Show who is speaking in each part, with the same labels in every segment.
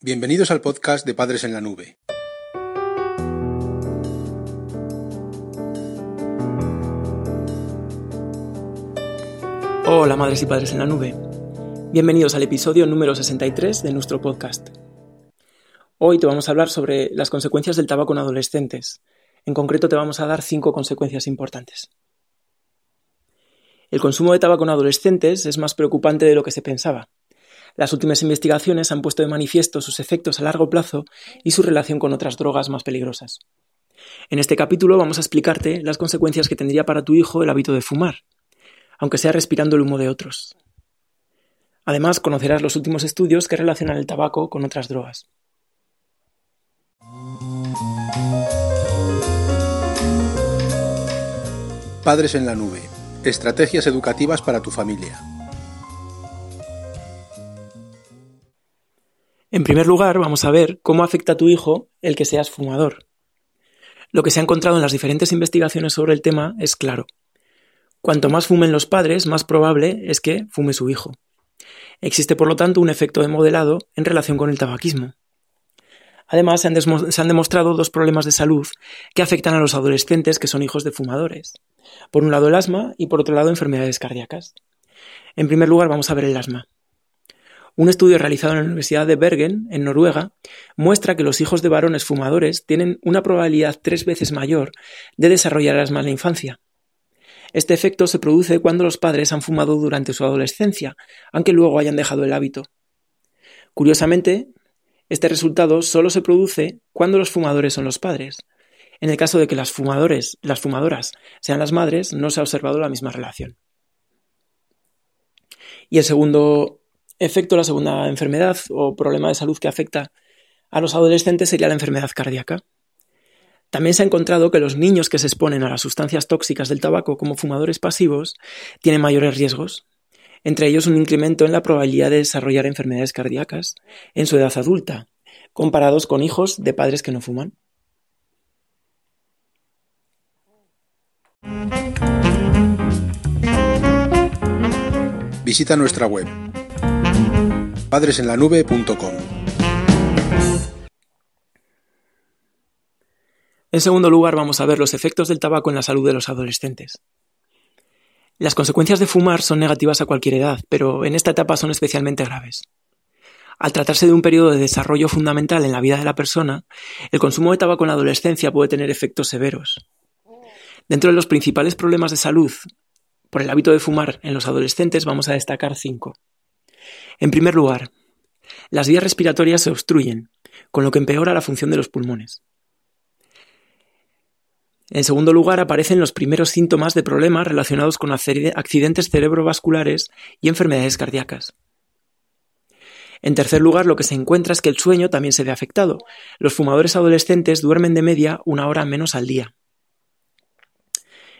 Speaker 1: Bienvenidos al podcast de Padres en la Nube.
Speaker 2: Hola madres y padres en la nube. Bienvenidos al episodio número 63 de nuestro podcast. Hoy te vamos a hablar sobre las consecuencias del tabaco en adolescentes. En concreto te vamos a dar cinco consecuencias importantes. El consumo de tabaco en adolescentes es más preocupante de lo que se pensaba. Las últimas investigaciones han puesto de manifiesto sus efectos a largo plazo y su relación con otras drogas más peligrosas. En este capítulo vamos a explicarte las consecuencias que tendría para tu hijo el hábito de fumar, aunque sea respirando el humo de otros. Además, conocerás los últimos estudios que relacionan el tabaco con otras drogas.
Speaker 1: Padres en la Nube. Estrategias educativas para tu familia.
Speaker 2: En primer lugar, vamos a ver cómo afecta a tu hijo el que seas fumador. Lo que se ha encontrado en las diferentes investigaciones sobre el tema es claro. Cuanto más fumen los padres, más probable es que fume su hijo. Existe, por lo tanto, un efecto de modelado en relación con el tabaquismo. Además, se han, se han, demostrado dos problemas de salud que afectan a los adolescentes que son hijos de fumadores. Por un lado el asma y por otro lado enfermedades cardíacas. En primer lugar, vamos a ver el asma. Un estudio realizado en la Universidad de Bergen, en Noruega, muestra que los hijos de varones fumadores tienen una probabilidad tres veces mayor de desarrollar asma en la infancia. Este efecto se produce cuando los padres han fumado durante su adolescencia, aunque luego hayan dejado el hábito. Curiosamente, este resultado solo se produce cuando los fumadores son los padres. En el caso de que las fumadores, las fumadoras sean las madres, no se ha observado la misma relación. Y el segundo efecto, la segunda enfermedad o problema de salud que afecta a los adolescentes sería la enfermedad cardíaca. También se ha encontrado que los niños que se exponen a las sustancias tóxicas del tabaco como fumadores pasivos tienen mayores riesgos, entre ellos un incremento en la probabilidad de desarrollar enfermedades cardíacas en su edad adulta, comparados con hijos de padres que no fuman.
Speaker 1: Visita nuestra web padresenlanube.com.
Speaker 2: En segundo lugar, vamos a ver los efectos del tabaco en la salud de los adolescentes. Las consecuencias de fumar son negativas a cualquier edad, pero en esta etapa son especialmente graves. Al tratarse de un periodo de desarrollo fundamental en la vida de la persona, el consumo de tabaco en la adolescencia puede tener efectos severos. Dentro de los principales problemas de salud por el hábito de fumar en los adolescentes vamos a destacar cinco. En primer lugar, las vías respiratorias se obstruyen, con lo que empeora la función de los pulmones. En segundo lugar, aparecen los primeros síntomas de problemas relacionados con accidentes cerebrovasculares y enfermedades cardíacas. En tercer lugar, lo que se encuentra es que el sueño también se ve afectado. Los fumadores adolescentes duermen de media una hora menos al día.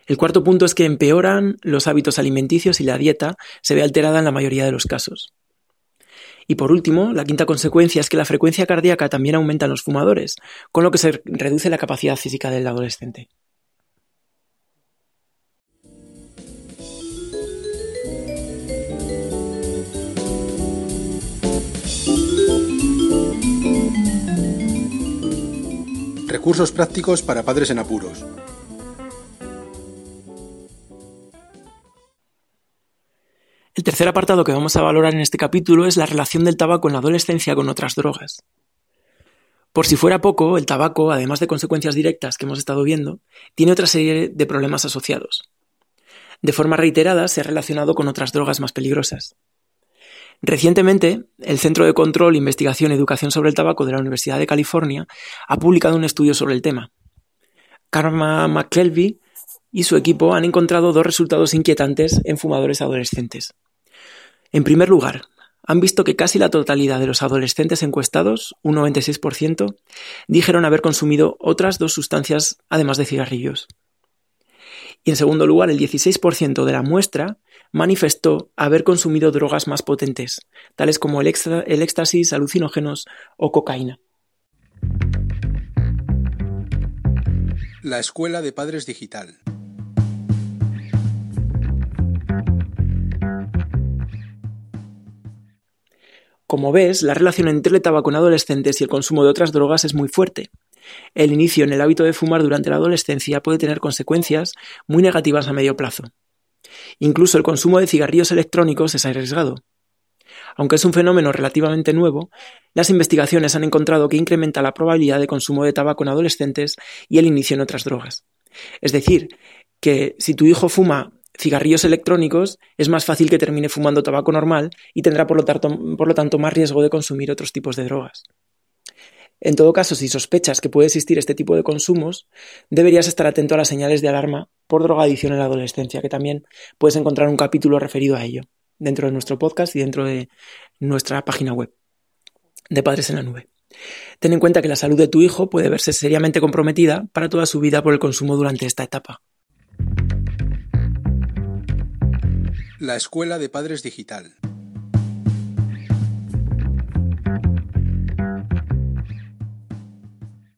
Speaker 2: El cuarto punto es que empeoran los hábitos alimenticios y la dieta se ve alterada en la mayoría de los casos. Y por último, la quinta consecuencia es que la frecuencia cardíaca también aumenta en los fumadores, con lo que se reduce la capacidad física del adolescente.
Speaker 1: Recursos prácticos para padres en apuros.
Speaker 2: Tercer apartado que vamos a valorar en este capítulo es la relación del tabaco en la adolescencia con otras drogas. Por si fuera poco, el tabaco, además de consecuencias directas que hemos estado viendo, tiene otra serie de problemas asociados. De forma reiterada se ha relacionado con otras drogas más peligrosas. Recientemente, el Centro de Control, Investigación y Educación sobre el Tabaco de la Universidad de California ha publicado un estudio sobre el tema. Karma McKelvey y su equipo han encontrado dos resultados inquietantes en fumadores adolescentes. En primer lugar, han visto que casi la totalidad de los adolescentes encuestados, un 96%, dijeron haber consumido otras dos sustancias además de cigarrillos. Y en segundo lugar, el 16% de la muestra manifestó haber consumido drogas más potentes, tales como el, éxtasis, alucinógenos o cocaína.
Speaker 1: La Escuela de Padres Digital.
Speaker 2: Como ves, la relación entre el tabaco en adolescentes y el consumo de otras drogas es muy fuerte. El inicio en el hábito de fumar durante la adolescencia puede tener consecuencias muy negativas a medio plazo. Incluso el consumo de cigarrillos electrónicos es arriesgado. Aunque es un fenómeno relativamente nuevo, las investigaciones han encontrado que incrementa la probabilidad de consumo de tabaco en adolescentes y el inicio en otras drogas. Es decir, que si tu hijo fuma cigarrillos electrónicos, es más fácil que termine fumando tabaco normal y tendrá por lo, tanto, más riesgo de consumir otros tipos de drogas. En todo caso, si sospechas que puede existir este tipo de consumos, deberías estar atento a las señales de alarma por drogadicción en la adolescencia, que también puedes encontrar un capítulo referido a ello dentro de nuestro podcast y dentro de nuestra página web de Padres en la Nube. Ten en cuenta que la salud de tu hijo puede verse seriamente comprometida para toda su vida por el consumo durante esta etapa.
Speaker 1: La Escuela de Padres Digital